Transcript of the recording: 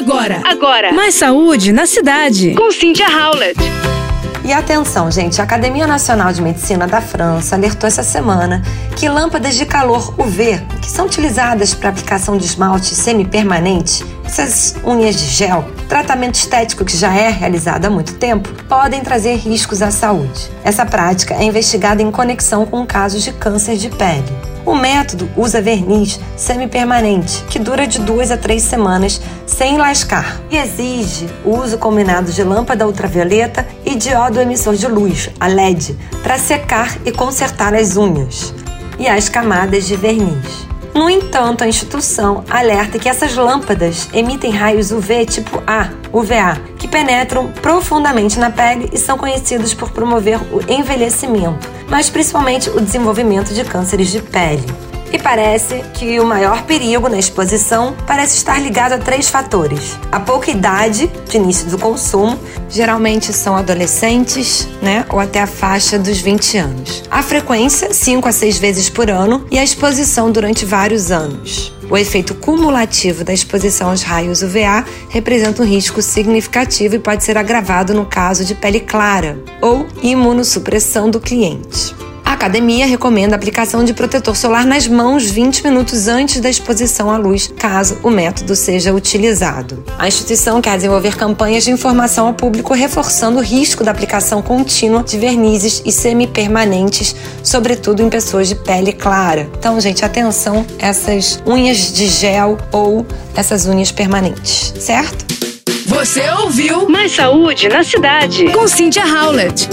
Agora, agora. Mais saúde na cidade. Com Cynthia Howlett. E atenção, gente, a Academia Nacional de Medicina da França alertou essa semana que lâmpadas de calor UV, que são utilizadas para aplicação de esmalte semipermanente, essas unhas de gel, tratamento estético que já é realizado há muito tempo, podem trazer riscos à saúde. Essa prática é investigada em conexão com casos de câncer de pele. O método usa verniz semipermanente, que dura de duas a três semanas sem lascar, e exige o uso combinado de lâmpada ultravioleta e diodo emissor de luz, a LED, para secar e consertar as unhas e as camadas de verniz. No entanto, a instituição alerta que essas lâmpadas emitem raios UV tipo A, UVA, penetram profundamente na pele e são conhecidos por promover o envelhecimento, mas principalmente o desenvolvimento de cânceres de pele. E parece que o maior perigo na exposição parece estar ligado a três fatores: a pouca idade de início do consumo, geralmente são adolescentes, né, ou até a faixa dos 20 anos. A frequência, 5 a 6 vezes por ano, e a exposição durante vários anos. O efeito cumulativo da exposição aos raios UVA representa um risco significativo e pode ser agravado no caso de pele clara ou imunossupressão do cliente. A academia recomenda a aplicação de protetor solar nas mãos 20 minutos antes da exposição à luz, caso o método seja utilizado. A instituição quer desenvolver campanhas de informação ao público reforçando o risco da aplicação contínua de vernizes e semipermanentes, sobretudo em pessoas de pele clara. Então, gente, atenção essas unhas de gel ou essas unhas permanentes, certo? Você ouviu Mais saúde na cidade. Com Cynthia Howlett.